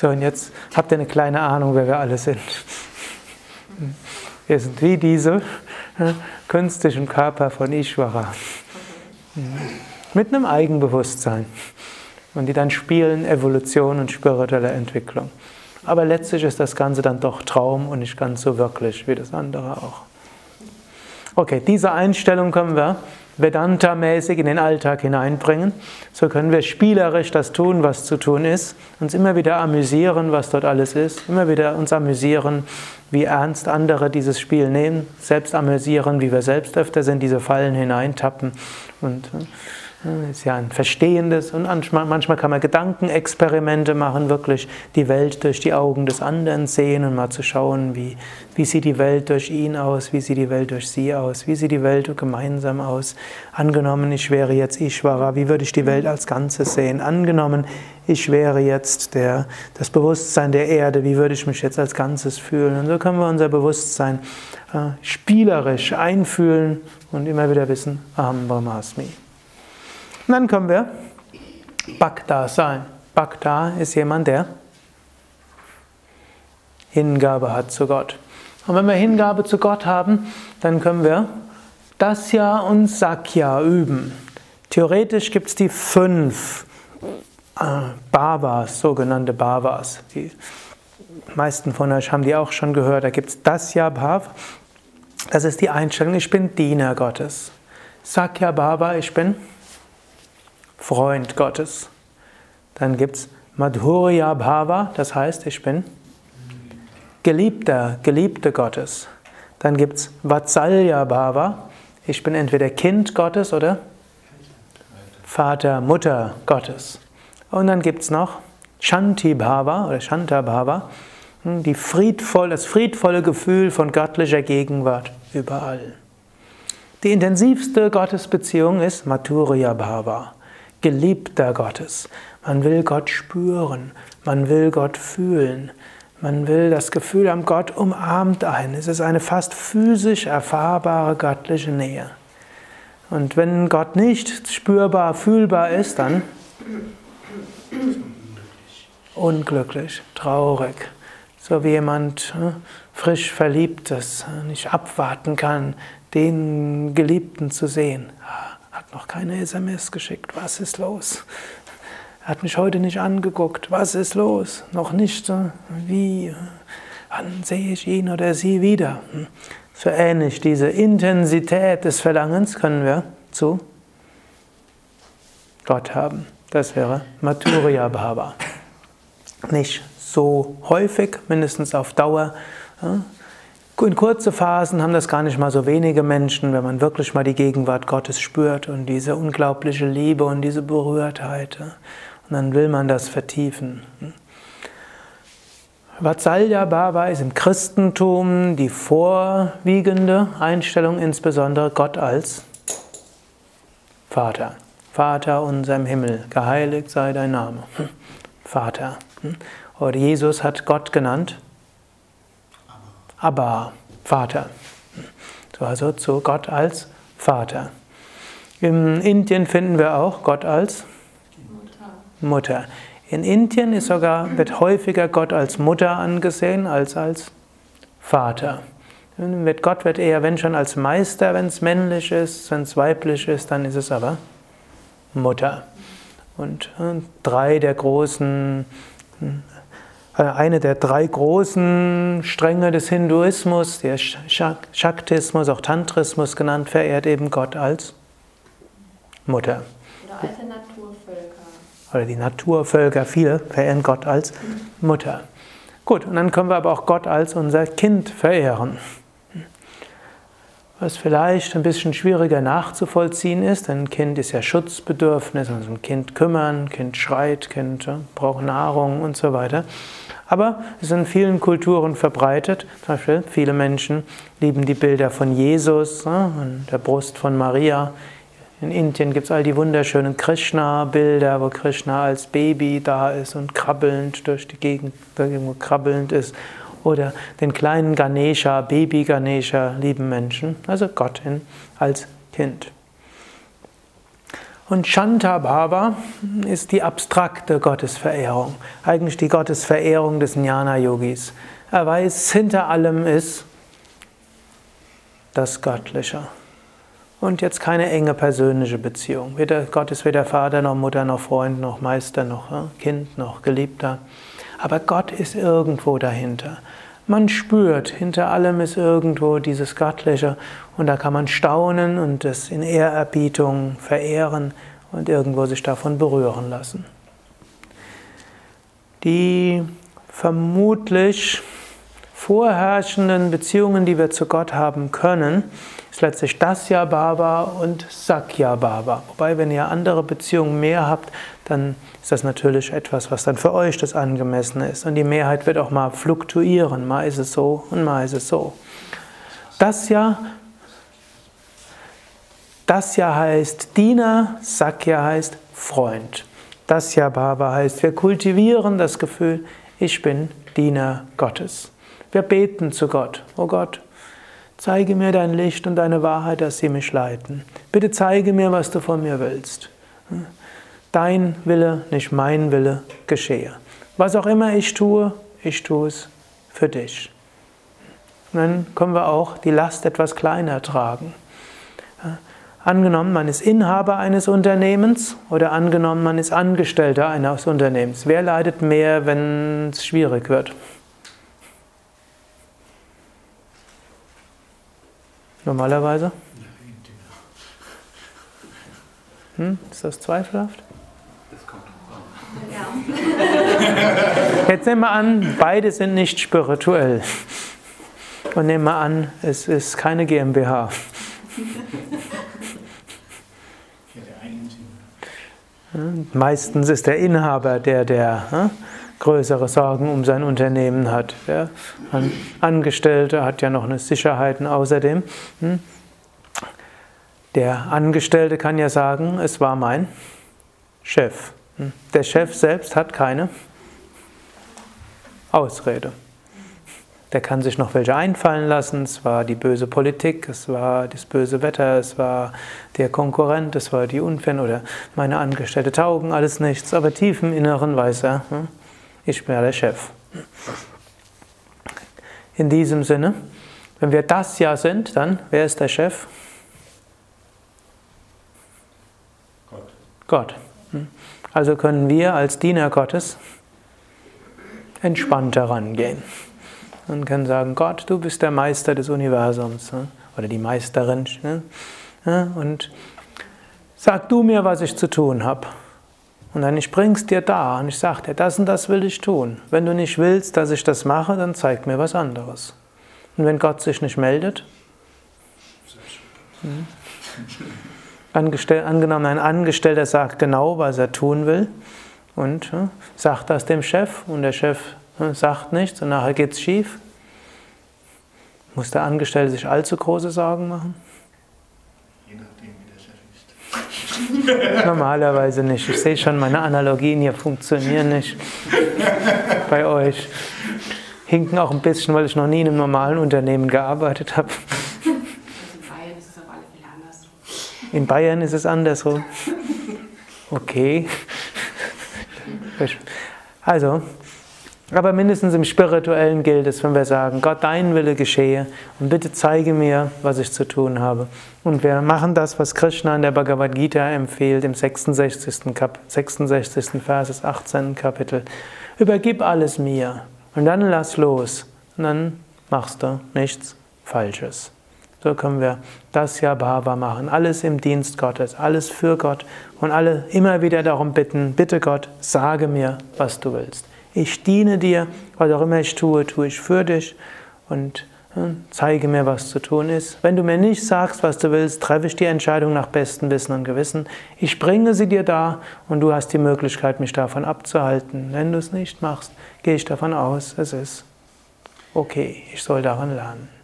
So, und jetzt habt ihr eine kleine Ahnung, wer wir alle sind. Wir sind wie diese äh, künstlichen Körper von Ishvara. Mit einem Eigenbewusstsein. Und die dann spielen Evolution und spirituelle Entwicklung. Aber letztlich ist das Ganze dann doch Traum und nicht ganz so wirklich wie das andere auch. Okay, diese Einstellung können wir Vedanta-mäßig in den Alltag hineinbringen. So können wir spielerisch das tun, was zu tun ist, uns immer wieder amüsieren, was dort alles ist, immer wieder uns amüsieren, wie ernst andere dieses Spiel nehmen, selbst amüsieren, wie wir selbst öfter sind, diese Fallen hineintappen und äh, ist ja ein verstehendes und manchmal kann man Gedankenexperimente machen, wirklich die Welt durch die Augen des anderen sehen und mal zu schauen, wie, wie sieht die Welt durch ihn aus, wie sieht die Welt durch sie aus, wie sieht die Welt gemeinsam aus. Angenommen, ich wäre jetzt Ishvara, wie würde ich die Welt als Ganzes sehen? Angenommen, ich wäre jetzt der, das Bewusstsein der Erde, wie würde ich mich jetzt als Ganzes fühlen? Und so können wir unser Bewusstsein äh, spielerisch einfühlen und immer wieder wissen, Aham Brahmasmi. Und dann können wir Bhakta sein. Bhakta ist jemand, der Hingabe hat zu Gott. Und wenn wir Hingabe zu Gott haben, dann können wir Dasya und Sakya üben. Theoretisch gibt es die fünf äh, Bhavas, sogenannte Bhavas. Die meisten von euch haben die auch schon gehört. Da gibt es Dasya Bhav. Das ist die Einstellung, ich bin Diener Gottes. Sakya Bhava, ich bin Freund Gottes. Dann gibt es Madhurya Bhava, das heißt, ich bin Geliebter, Geliebte Gottes. Dann gibt es Vatsalya Bhava, ich bin entweder Kind Gottes oder Vater, Mutter Gottes. Und dann gibt es noch Shanti Bhava oder Shanta Bhava, hm, die friedvoll, das friedvolle Gefühl von göttlicher Gegenwart überall. Die intensivste Gottesbeziehung ist Maturya Bhava, geliebter Gottes. Man will Gott spüren, man will Gott fühlen, man will das Gefühl am Gott umarmt ein. Es ist eine fast physisch erfahrbare göttliche Nähe. Und wenn Gott nicht spürbar, fühlbar ist, dann unglücklich, traurig. So wie jemand hm, frisch verliebt ist, nicht abwarten kann, den Geliebten zu sehen. Hat noch keine SMS geschickt. Was ist los? Hat mich heute nicht angeguckt. Was ist los? Noch nicht. Wie? Wann sehe ich ihn oder sie wieder? Hm. So ähnlich diese Intensität des Verlangens können wir zu Gott haben. Das wäre Maturya Bhava. Nicht so häufig, mindestens auf Dauer. In kurze Phasen haben das gar nicht mal so wenige Menschen, wenn man wirklich mal die Gegenwart Gottes spürt und diese unglaubliche Liebe und diese Berührtheit. Und dann will man das vertiefen. Vatsalya Bhava ist im Christentum die vorwiegende Einstellung, insbesondere Gott als Vater. Vater unser im Himmel, geheiligt sei dein Name. Vater. Oder Jesus hat Gott genannt. Abba, Vater. So also zu Gott als Vater. In Indien finden wir auch Gott als Mutter. In Indien ist sogar, wird häufiger Gott als Mutter angesehen als als Vater. Mit Gott wird eher, wenn schon, als Meister, wenn es männlich ist, wenn es weiblich ist, dann ist es aber Mutter. Und äh, drei der großen, äh, eine der drei großen Stränge des Hinduismus, der Shaktismus, auch Tantrismus genannt, verehrt eben Gott als Mutter. Oder alte Naturvölker. Oder die Naturvölker, viele verehren Gott als Mutter. Gut, und dann können wir aber auch Gott als unser Kind verehren was vielleicht ein bisschen schwieriger nachzuvollziehen ist, denn ein Kind ist ja schutzbedürfnis, also ein Kind kümmern, ein Kind schreit, Kind ja, braucht Nahrung und so weiter. Aber es ist in vielen Kulturen verbreitet. Zum Beispiel viele Menschen lieben die Bilder von Jesus ja, und der Brust von Maria. In Indien gibt es all die wunderschönen Krishna-Bilder, wo Krishna als Baby da ist und krabbelnd durch die Gegend, irgendwo krabbelnd ist oder den kleinen Ganesha, Baby Ganesha lieben Menschen, also Gott als Kind. Und Shanta Bhava ist die abstrakte Gottesverehrung, eigentlich die Gottesverehrung des Jnana-Yogis. Er weiß, hinter allem ist das Göttliche. Und jetzt keine enge persönliche Beziehung. Weder, Gott ist weder Vater noch Mutter noch Freund noch Meister noch Kind noch Geliebter. Aber Gott ist irgendwo dahinter. Man spürt, hinter allem ist irgendwo dieses Göttliche und da kann man staunen und es in Ehrerbietung verehren und irgendwo sich davon berühren lassen. Die vermutlich vorherrschenden Beziehungen, die wir zu Gott haben können, ist letztlich Dasya Baba und Sakya Baba. Wobei, wenn ihr andere Beziehungen mehr habt, dann ist das natürlich etwas, was dann für euch das Angemessene ist. Und die Mehrheit wird auch mal fluktuieren. Mal ist es so und mal ist es so. Das ja, das ja heißt Diener, Sakya heißt Freund. Dasya Bhava heißt, wir kultivieren das Gefühl, ich bin Diener Gottes. Wir beten zu Gott. Oh Gott, zeige mir dein Licht und deine Wahrheit, dass sie mich leiten. Bitte zeige mir, was du von mir willst. Dein Wille, nicht mein Wille, geschehe. Was auch immer ich tue, ich tue es für dich. Und dann können wir auch die Last etwas kleiner tragen. Angenommen, man ist Inhaber eines Unternehmens oder angenommen, man ist Angestellter eines Unternehmens. Wer leidet mehr, wenn es schwierig wird? Normalerweise? Hm, ist das zweifelhaft? Ja. Jetzt nehmen wir an, beide sind nicht spirituell. Und nehmen wir an, es ist keine GmbH. Meistens ist der Inhaber der, der hm, größere Sorgen um sein Unternehmen hat. Der Angestellte hat ja noch eine Sicherheiten außerdem. Hm. Der Angestellte kann ja sagen, es war mein Chef. Der Chef selbst hat keine Ausrede. Der kann sich noch welche einfallen lassen. Es war die böse Politik, es war das böse Wetter, es war der Konkurrent, es war die Unfälle oder meine Angestellte taugen, alles nichts. Aber tief im Inneren weiß er, hm, ich bin ja der Chef. In diesem Sinne, wenn wir das ja sind, dann wer ist der Chef? Gott. Gott. Also können wir als Diener Gottes entspannt herangehen und können sagen, Gott, du bist der Meister des Universums ne? oder die Meisterin. Ne? Und sag du mir, was ich zu tun habe. Und dann ich bring's dir da und ich sage dir, das und das will ich tun. Wenn du nicht willst, dass ich das mache, dann zeig mir was anderes. Und wenn Gott sich nicht meldet, hm? Angestell, angenommen, ein Angestellter sagt genau, was er tun will und hm, sagt das dem Chef und der Chef sagt nichts und nachher geht es schief. Muss der Angestellte sich allzu große Sorgen machen? Je nachdem, wie der Chef ist. Normalerweise nicht. Ich sehe schon, meine Analogien hier funktionieren nicht bei euch. Hinken auch ein bisschen, weil ich noch nie in einem normalen Unternehmen gearbeitet habe. In Bayern ist es auf alle Fälle andersrum. In Bayern ist es andersrum. Okay. Also, aber mindestens im Spirituellen gilt es, wenn wir sagen, Gott, dein Wille geschehe und bitte zeige mir, was ich zu tun habe. Und wir machen das, was Krishna in der Bhagavad Gita empfiehlt, im 66. Kap 66. Vers des 18. Kapitel. Übergib alles mir und dann lass los und dann machst du nichts Falsches. So können wir das ja Bhava machen. Alles im Dienst Gottes, alles für Gott und alle immer wieder darum bitten, bitte Gott, sage mir, was du willst. Ich diene dir, was auch immer ich tue, tue ich für dich und zeige mir, was zu tun ist. Wenn du mir nicht sagst, was du willst, treffe ich die Entscheidung nach bestem Wissen und Gewissen. Ich bringe sie dir da und du hast die Möglichkeit, mich davon abzuhalten. Wenn du es nicht machst, gehe ich davon aus, es ist okay, ich soll daran lernen.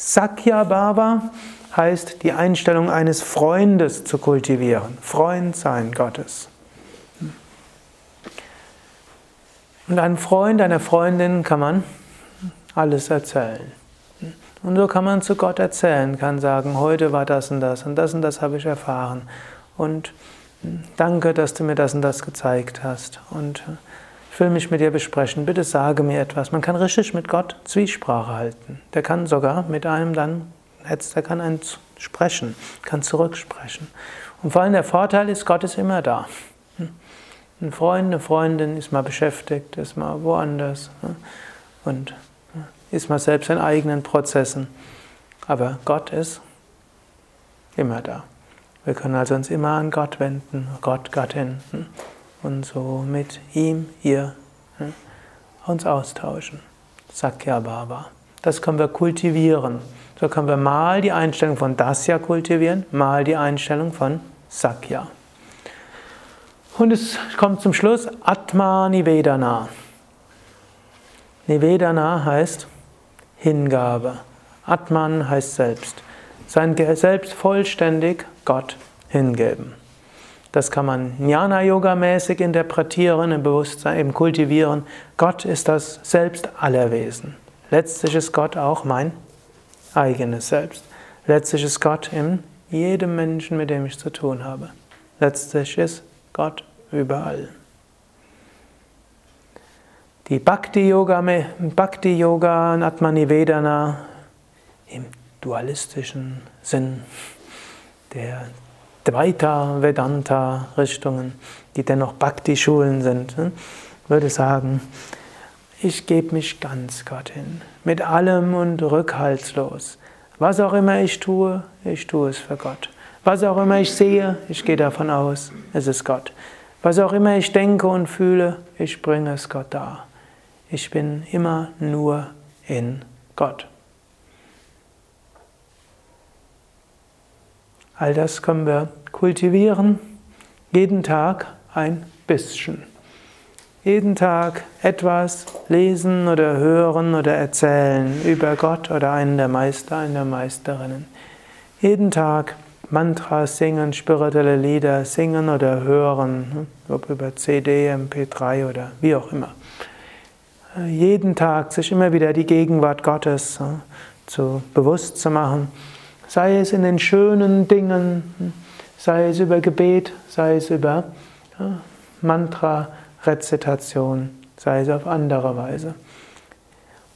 Sakya Bhava heißt, die Einstellung eines Freundes zu kultivieren. Freund sein Gottes. Und einem Freund, einer Freundin kann man alles erzählen. Und so kann man zu Gott erzählen, kann sagen, heute war das und das und das und das habe ich erfahren. Und danke, dass du mir das und das gezeigt hast. Und ich will mich mit dir besprechen. Bitte sage mir etwas. Man kann richtig mit Gott Zwiesprache halten. Der kann sogar mit einem dann, der kann einen sprechen, kann zurücksprechen. Und vor allem der Vorteil ist, Gott ist immer da. Ein Freund, eine Freundin ist mal beschäftigt, ist mal woanders ne? und ist mal selbst in eigenen Prozessen. Aber Gott ist immer da. Wir können also uns immer an Gott wenden, Gott, Gattin, hm? Und so mit ihm, ihr hm? uns austauschen. Sakya Baba. Das können wir kultivieren. So können wir mal die Einstellung von Dasya kultivieren, mal die Einstellung von Sakya. Und es kommt zum Schluss Atma Nivedana. Nivedana heißt Hingabe. Atman heißt selbst. Sein Selbst vollständig Gott hingeben. Das kann man Jnana-Yoga-mäßig interpretieren, im Bewusstsein eben kultivieren. Gott ist das Selbst aller Wesen. Letztlich ist Gott auch mein eigenes Selbst. Letztlich ist Gott in jedem Menschen, mit dem ich zu tun habe. Letztlich ist Gott überall. Die Bhakti-Yoga, Bhakti-Yoga Atmanivedana im dualistischen Sinn der Dvaita Vedanta Richtungen, die dennoch Bhakti-Schulen sind, hm, würde sagen, ich gebe mich ganz Gott hin, mit allem und rückhaltslos. Was auch immer ich tue, ich tue es für Gott. Was auch immer ich sehe, ich gehe davon aus, es ist Gott. Was auch immer ich denke und fühle, ich bringe es Gott dar. Ich bin immer nur in Gott. All das können wir kultivieren, jeden Tag ein bisschen. Jeden Tag etwas lesen oder hören oder erzählen über Gott oder einen der Meister, eine der Meisterinnen. Jeden Tag Mantras singen, spirituelle Lieder singen oder hören, ob über CD, MP3 oder wie auch immer jeden Tag sich immer wieder die Gegenwart Gottes zu bewusst zu machen, sei es in den schönen Dingen, sei es über Gebet, sei es über Mantra-Rezitation, sei es auf andere Weise.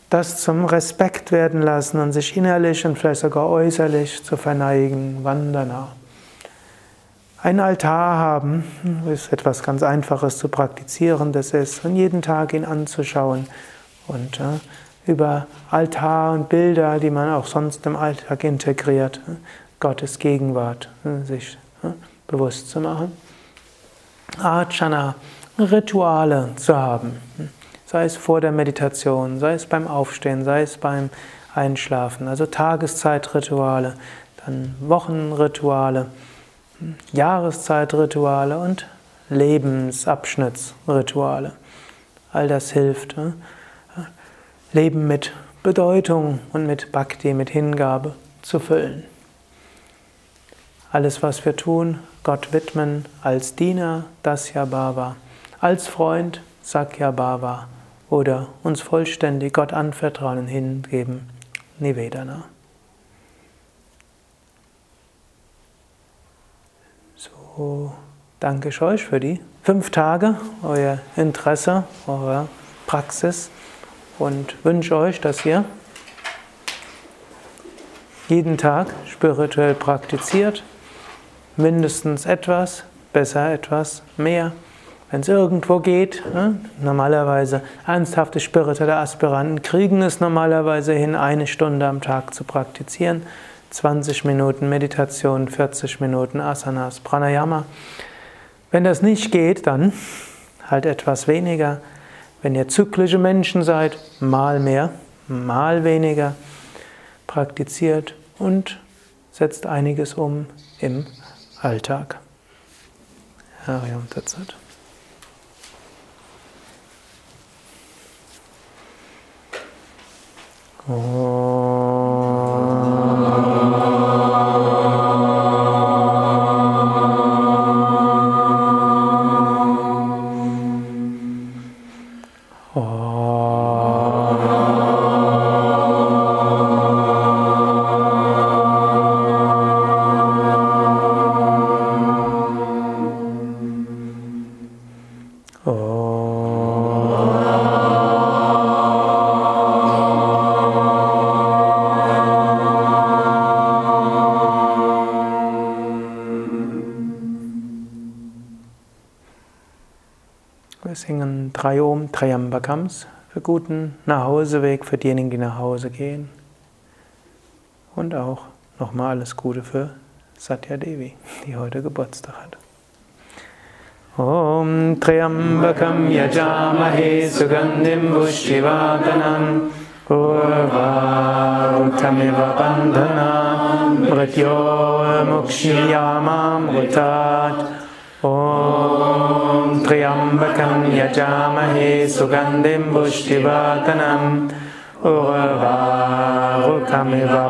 Das zum Respekt werden lassen und sich innerlich und vielleicht sogar äußerlich zu verneigen, Vandana. Ein Altar haben ist etwas ganz Einfaches zu praktizieren, das ist, und jeden Tag ihn anzuschauen und über Altar und Bilder, die man auch sonst im Alltag integriert, Gottes Gegenwart sich bewusst zu machen. Archana, Rituale zu haben, sei es vor der Meditation, sei es beim Aufstehen, sei es beim Einschlafen, also Tageszeitrituale, dann Wochenrituale. Jahreszeitrituale und Lebensabschnittsrituale. All das hilft. Ne? Leben mit Bedeutung und mit Bhakti, mit Hingabe zu füllen. Alles, was wir tun, Gott widmen als Diener, Dasya Bhava, als Freund, Sakya Bhava oder uns vollständig Gott anvertrauen und hingeben, Nivedana. So, danke ich euch für die fünf Tage, euer Interesse, eure Praxis. Und wünsche euch, dass ihr jeden Tag spirituell praktiziert, mindestens etwas, besser etwas mehr. Wenn es irgendwo geht, ne? normalerweise ernsthafte spirituelle Aspiranten kriegen es normalerweise hin, eine Stunde am Tag zu praktizieren. 20 Minuten Meditation, 40 Minuten Asanas, Pranayama. Wenn das nicht geht, dann halt etwas weniger. Wenn ihr zyklische Menschen seid, mal mehr, mal weniger. Praktiziert und setzt einiges um im Alltag. Hariam Tatsat. Oh. Guten Nachhauseweg für diejenigen, die nach Hause gehen. Und auch nochmal alles Gute für Satya Devi, die heute Geburtstag hat. Om Triambakam Yajamahe Sugandhim Vushtivadhanam Urvarutamiva Bandhanam Mrityo Mukshiyamam Mritat ॐ त्र्यम्बकं यजामहे सुगन्धिं पुष्टिवर्धनम् उर्वारुकमिव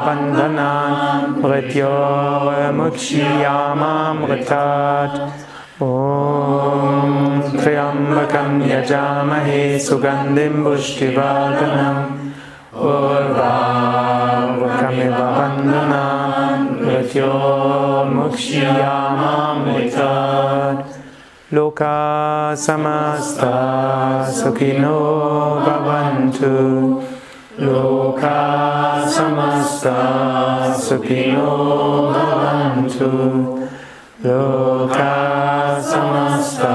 बन्धनान् मृत्योर्मुक्षीयामामृतात् ॐ त्र्यम्बकं यजामहे सुगन्धिं पुष्टिवर्धनम् उर्वारुकमिव बन्धना मृत्योर्मुक्ष्यामामृतात् Loka samasta sukhino bhavantu. Loka samasta sukhino bhavantu. Loka samasta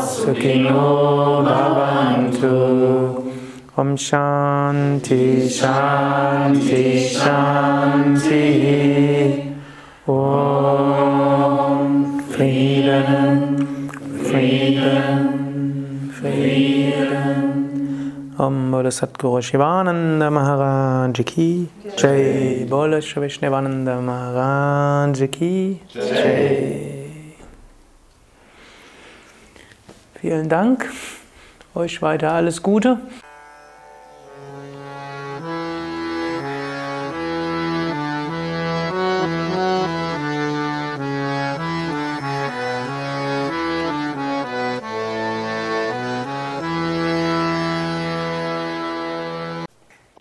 sukhino bhavantu. Om Shanti Shanti Shanti. Om Om Satguru Shivananda Maharaj Ki Jai Bolo Shri Vishnavananda Maharaj Ki Vielen Dank. Euch weiter alles Gute.